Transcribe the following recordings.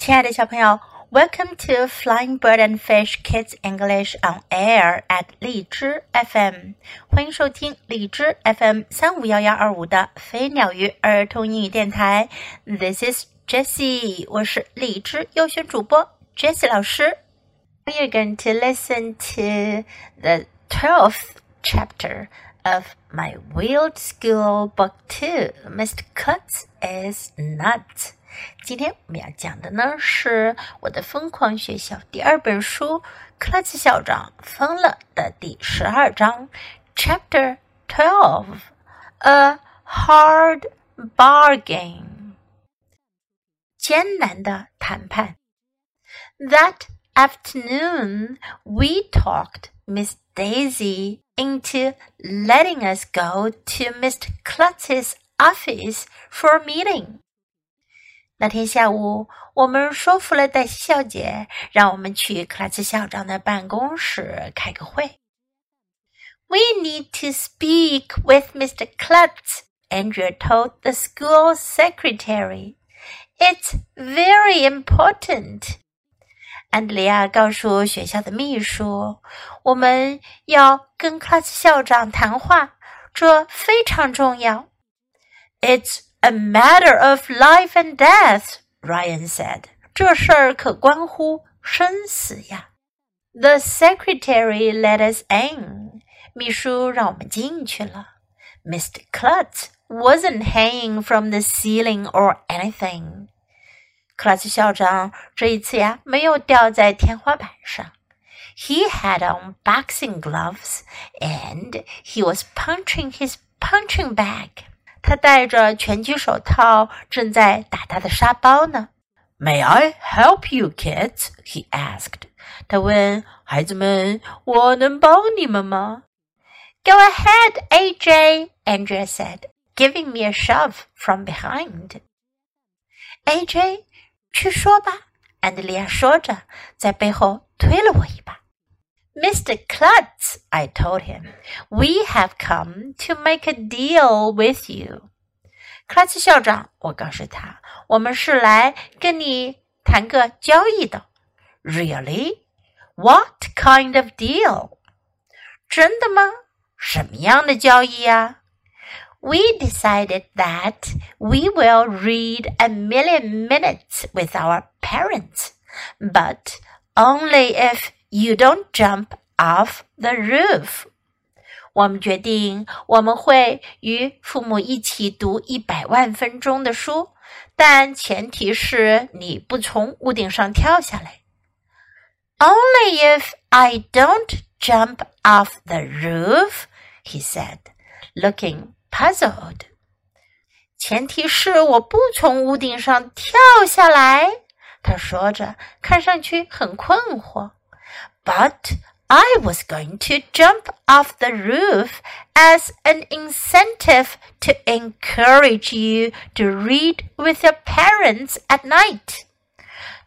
亲爱的小朋友，Welcome to Flying Bird and Fish Kids English on Air at 荔枝 FM，欢迎收听荔枝 FM 三五幺幺二五的飞鸟鱼儿童英语电台。This is Jessie，我是荔枝优选主播 Jessie 老师。We are going to listen to the twelfth chapter of my Weird School Book Two. Mr. Klutz is nuts. 今天我们要讲的呢是我的疯狂学校第二本书《克拉奇校长疯了》的第十二章，Chapter Twelve: A Hard Bargain，艰难的谈判。That afternoon, we talked Miss Daisy into letting us go to Mr. Klutz's office for a meeting. 那天下午，我们说服了黛西小姐，让我们去克拉茨校长的办公室开个会。We need to speak with Mr. Klutz, Andrea told the school secretary. It's very important. 安德利亚告诉学校的秘书，我们要跟克拉茨校长谈话，这非常重要。It's a matter of life and death, Ryan said. 这事儿可关乎生死呀。The secretary let us in. 秘书让我们进去了。Mr. Klutz wasn't hanging from the ceiling or anything. 克拉斯校长这一次呀，没有吊在天花板上。He had on boxing gloves and he was punching his punching bag. 他戴着拳击手套，正在打他的沙包呢。May I help you, kids? He asked. 他问孩子们：“我能帮你们吗？” Go ahead, AJ. Andrea said, giving me a shove from behind. AJ，去说吧。安德利亚说着，在背后推了我一把。Mr. Klutz, I told him, we have come to make a deal with you. 克拉茨校长，我告诉他，我们是来跟你谈个交易的。Really? What kind of deal? 真的吗？什么样的交易呀？We decided that we will read a million minutes with our parents, but only if you don't jump off the roof. 我们决定我们会与父母一起读一百万分钟的书，但前提是你不从屋顶上跳下来。Only if I don't jump off the roof, he said, looking puzzled. 前提是我不从屋顶上跳下来，他说着，看上去很困惑。but I was going to jump off the roof as an incentive to encourage you to read with your parents at night.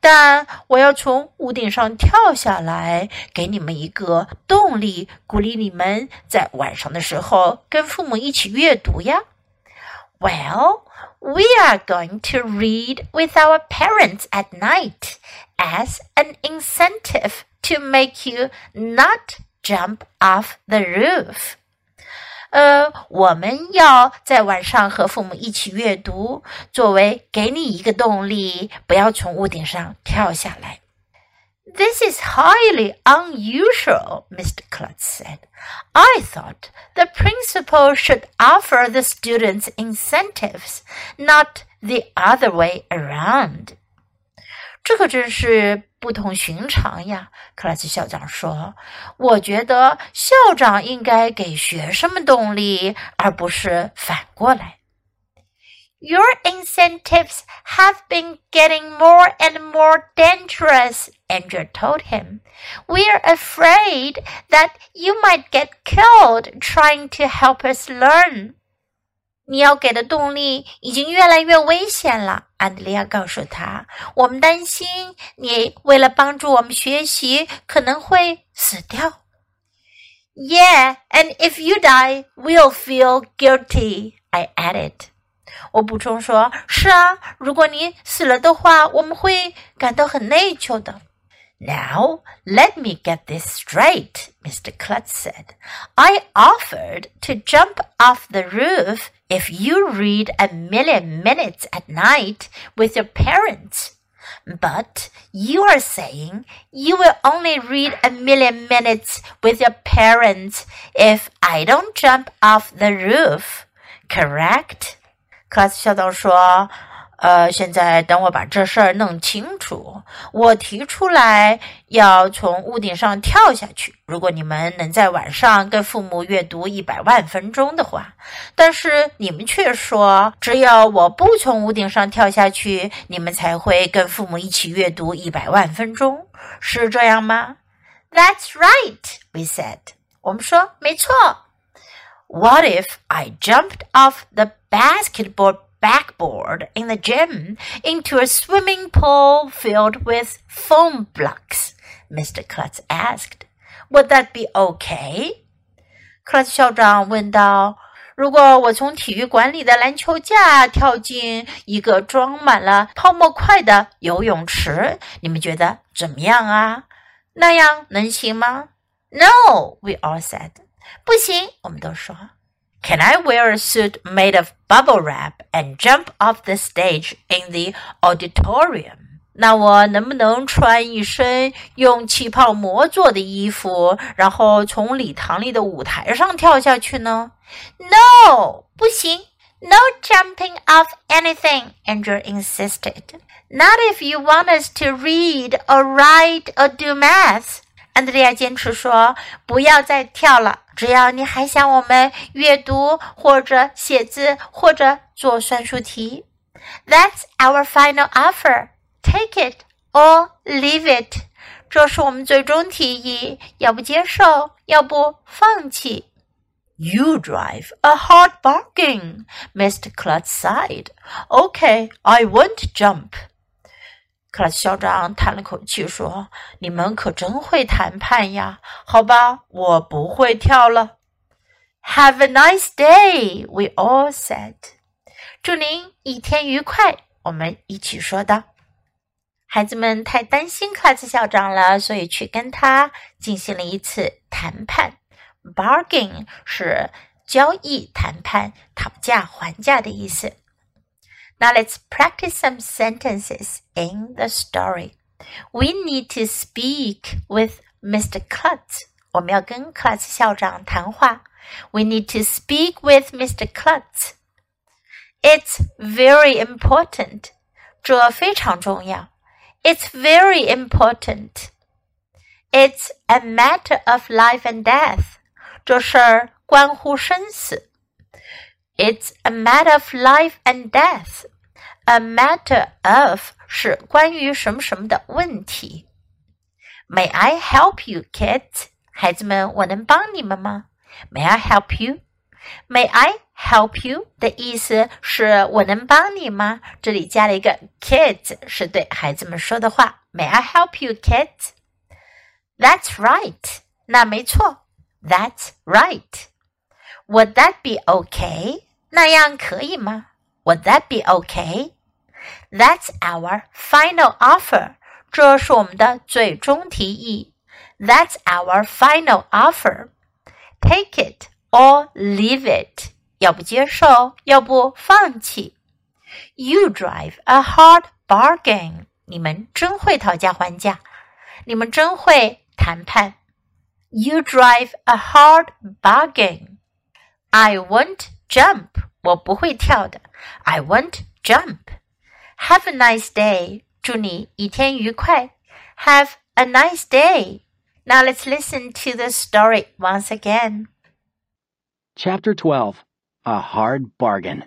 但我要从屋顶上跳下来，给你们一个动力，鼓励你们在晚上的时候跟父母一起阅读呀。Well, we are going to read with our parents at night as an incentive to make you not jump off the roof. 呃，我们要在晚上和父母一起阅读，作为给你一个动力，不要从屋顶上跳下来。This is highly unusual, Mr. Klutz said. I thought the principal should offer the students incentives, not the other way around. 这可真是 不同寻常呀。”克莱斯校长说：“我觉得校长应该给学生们动力，而不是反过来。” Your incentives have been getting more and more dangerous, Andrea told him. We're afraid that you might get killed trying to help us learn. 你要给的动力已经越来越危险了，安德烈亚告诉他。我们担心你为了帮助我们学习，可能会死掉。Yeah, and if you die, we'll feel guilty. I added. 我补充说：“是啊，如果你死了的话，我们会感到很内疚的。” Now, let me get this straight, Mr. Klutz said. I offered to jump off the roof if you read a million minutes at night with your parents. But you are saying you will only read a million minutes with your parents if I don't jump off the roof, correct? 克拉斯校长说。 呃，现在等我把这事儿弄清楚。我提出来要从屋顶上跳下去，如果你们能在晚上跟父母阅读一百万分钟的话，但是你们却说，只要我不从屋顶上跳下去，你们才会跟父母一起阅读一百万分钟，是这样吗？That's right, we said. 我们说没错。What if I jumped off the basketball? backboard in the gym into a swimming pool filled with foam blocks? Mr. Klutz asked. Would that be okay? 克拉斯校长问道：“如果我从体育馆里的篮球架跳进一个装满了泡沫块的游泳池，你们觉得怎么样啊？那样能行吗？”“No,” we all said. 不行，我们都说。 can I wear a suit made of bubble wrap and jump off the stage in the auditorium? 那我能不能穿一身用气泡膜做的衣服，然后从礼堂里的舞台上跳下去呢？No，不行。No jumping off anything, Andrea insisted. Not if you want us to read or write or do math. 安德利亚坚持说：“不要再跳了。”只要你还想我们阅读或者写字或者做算术题，That's our final offer. Take it or leave it. 这是我们最终提议，要不接受，要不放弃。You drive a hard bargain, Mr. Klutz sighed. Okay, I won't jump. 克拉斯校长叹了口气说：“你们可真会谈判呀！好吧，我不会跳了。” Have a nice day, we all said. 祝您一天愉快，我们一起说道。孩子们太担心克拉斯校长了，所以去跟他进行了一次谈判。Bargain 是交易、谈判、讨价还价的意思。Now let's practice some sentences in the story. We need to speak with Mr. Klutz. 我们要跟克拉斯校长谈话。We need to speak with Mr. Klutz. It's very important. 这非常重要。It's very important. It's a matter of life and death. 这事儿关乎生死。It's a matter of life and death. A matter of 是关于什么什么的问题。May I help you, kids？孩子们，我能帮你们吗？May I help you？May I help you 的意思是我能帮你吗？这里加了一个 kids，是对孩子们说的话。May I help you, kids？That's right，那没错。That's right。Would that be okay？那样可以吗 ？would that be okay? That's our final offer. 这是我们的最终提议。That's our final offer. Take it or leave it. 要不接受，要不放弃。You drive a hard bargain. 你们真会讨价还价，你们真会谈判。You drive a hard bargain. I won't jump. 我不会跳的。 I won't jump. Have a nice day. 祝你一天愉快。Have a nice day. Now let's listen to the story once again. Chapter 12 A Hard Bargain.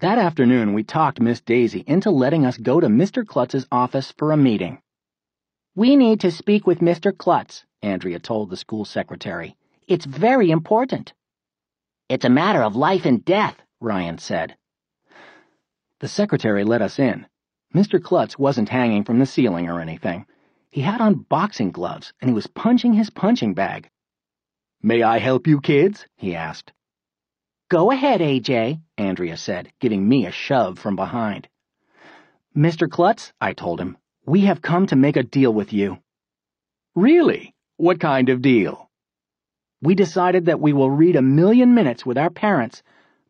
That afternoon, we talked Miss Daisy into letting us go to Mr. Klutz's office for a meeting. We need to speak with Mr. Klutz, Andrea told the school secretary. It's very important. It's a matter of life and death, Ryan said. The secretary let us in. Mr. Klutz wasn't hanging from the ceiling or anything. He had on boxing gloves, and he was punching his punching bag. May I help you, kids? he asked. Go ahead, AJ, Andrea said, giving me a shove from behind. Mr. Klutz, I told him, we have come to make a deal with you. Really? What kind of deal? We decided that we will read a million minutes with our parents,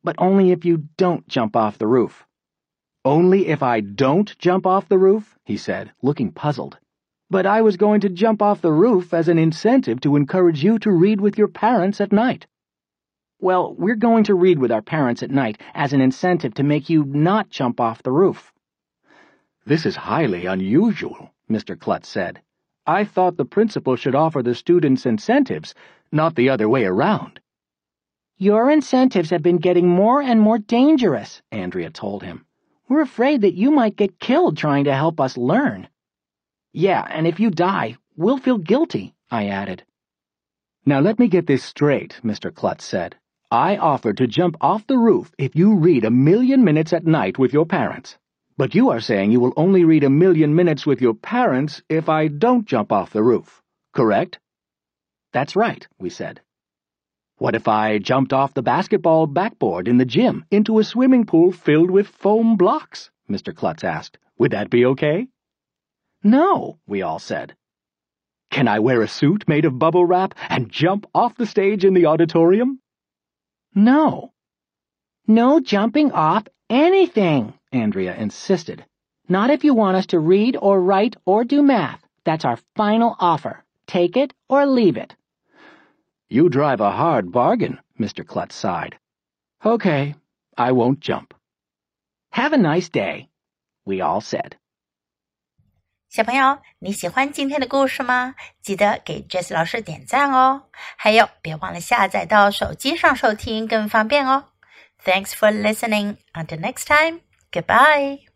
but only if you don't jump off the roof. Only if I don't jump off the roof? he said, looking puzzled. But I was going to jump off the roof as an incentive to encourage you to read with your parents at night. Well, we're going to read with our parents at night as an incentive to make you not jump off the roof. This is highly unusual, Mr. Klutz said. I thought the principal should offer the students incentives, not the other way around. Your incentives have been getting more and more dangerous, Andrea told him. We're afraid that you might get killed trying to help us learn. Yeah, and if you die, we'll feel guilty, I added. Now let me get this straight, Mr. Klutz said. I offered to jump off the roof if you read a million minutes at night with your parents. But you are saying you will only read a million minutes with your parents if I don't jump off the roof, correct? That's right, we said. What if I jumped off the basketball backboard in the gym into a swimming pool filled with foam blocks? Mr. Klutz asked. Would that be okay? No, we all said. Can I wear a suit made of bubble wrap and jump off the stage in the auditorium? No. No jumping off anything, Andrea insisted. Not if you want us to read or write or do math. That's our final offer. Take it or leave it. You drive a hard bargain, Mr. Klutz sighed. Okay, I won't jump. Have a nice day, we all said. 小朋友，你喜欢今天的故事吗？记得给 Jess 老师点赞哦！还有，别忘了下载到手机上收听，更方便哦。Thanks for listening. Until next time. Goodbye.